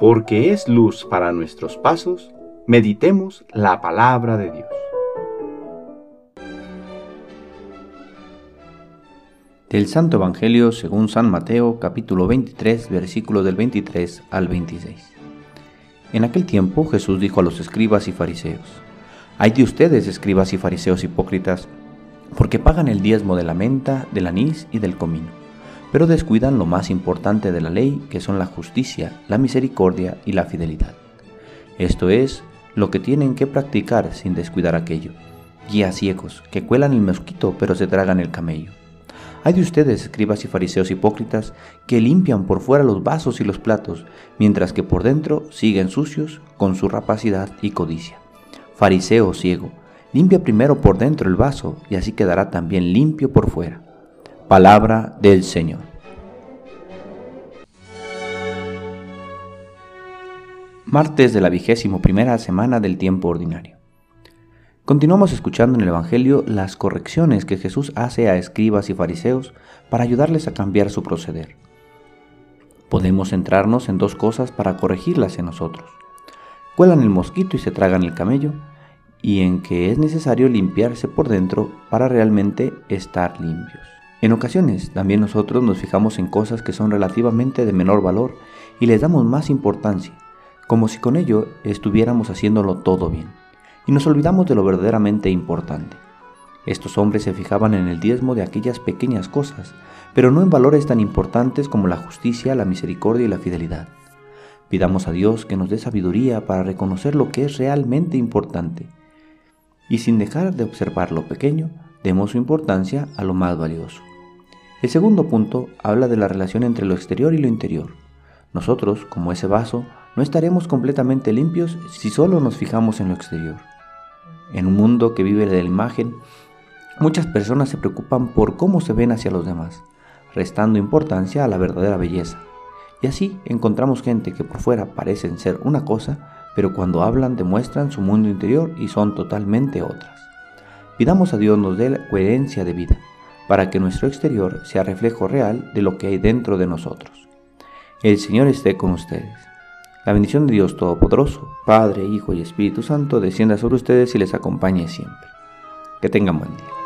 porque es luz para nuestros pasos, meditemos la palabra de Dios. Del Santo Evangelio según San Mateo capítulo 23 versículos del 23 al 26. En aquel tiempo Jesús dijo a los escribas y fariseos, Hay de ustedes, escribas y fariseos hipócritas, porque pagan el diezmo de la menta, del anís y del comino, pero descuidan lo más importante de la ley, que son la justicia, la misericordia y la fidelidad. Esto es lo que tienen que practicar sin descuidar aquello. Guías ciegos, que cuelan el mosquito pero se tragan el camello. Hay de ustedes, escribas y fariseos hipócritas, que limpian por fuera los vasos y los platos, mientras que por dentro siguen sucios con su rapacidad y codicia. Fariseo ciego, limpia primero por dentro el vaso, y así quedará también limpio por fuera. Palabra del Señor. Martes de la vigésimo primera semana del tiempo ordinario. Continuamos escuchando en el Evangelio las correcciones que Jesús hace a escribas y fariseos para ayudarles a cambiar su proceder. Podemos centrarnos en dos cosas para corregirlas en nosotros. Cuelan el mosquito y se tragan el camello, y en que es necesario limpiarse por dentro para realmente estar limpios. En ocasiones también nosotros nos fijamos en cosas que son relativamente de menor valor y les damos más importancia, como si con ello estuviéramos haciéndolo todo bien y nos olvidamos de lo verdaderamente importante. Estos hombres se fijaban en el diezmo de aquellas pequeñas cosas, pero no en valores tan importantes como la justicia, la misericordia y la fidelidad. Pidamos a Dios que nos dé sabiduría para reconocer lo que es realmente importante, y sin dejar de observar lo pequeño, demos su importancia a lo más valioso. El segundo punto habla de la relación entre lo exterior y lo interior. Nosotros, como ese vaso, no estaremos completamente limpios si solo nos fijamos en lo exterior. En un mundo que vive de la imagen, muchas personas se preocupan por cómo se ven hacia los demás, restando importancia a la verdadera belleza. Y así encontramos gente que por fuera parecen ser una cosa, pero cuando hablan demuestran su mundo interior y son totalmente otras. Pidamos a Dios nos dé la coherencia de vida, para que nuestro exterior sea reflejo real de lo que hay dentro de nosotros. El Señor esté con ustedes. La bendición de Dios Todopoderoso, Padre, Hijo y Espíritu Santo, descienda sobre ustedes y les acompañe siempre. Que tengan buen día.